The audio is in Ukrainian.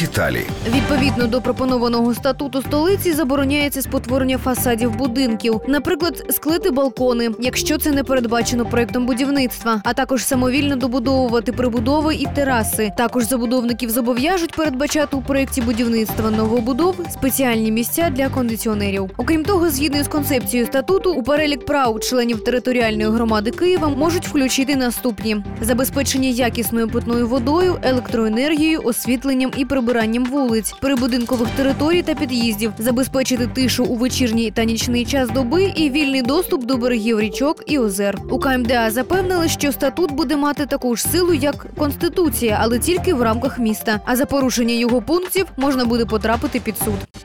Деталі. Відповідно до пропонованого статуту столиці забороняється спотворення фасадів будинків, наприклад, склити балкони, якщо це не передбачено проектом будівництва, а також самовільно добудовувати прибудови і тераси. Також забудовників зобов'яжуть передбачати у проєкті будівництва новобудов спеціальні місця для кондиціонерів. Окрім того, згідно з концепцією статуту, у перелік прав членів територіальної громади Києва можуть включити наступні: забезпечення якісною питною водою, електроенергією, освітленням і прибиранням вулиць, прибудинкових територій та під'їздів, забезпечити тишу у вечірній та нічний час доби і вільний доступ до берегів річок і озер. У КМДА запевнили, що статут буде мати таку ж силу, як конституція, але тільки в рамках міста. А за порушення його пунктів можна буде потрапити під суд.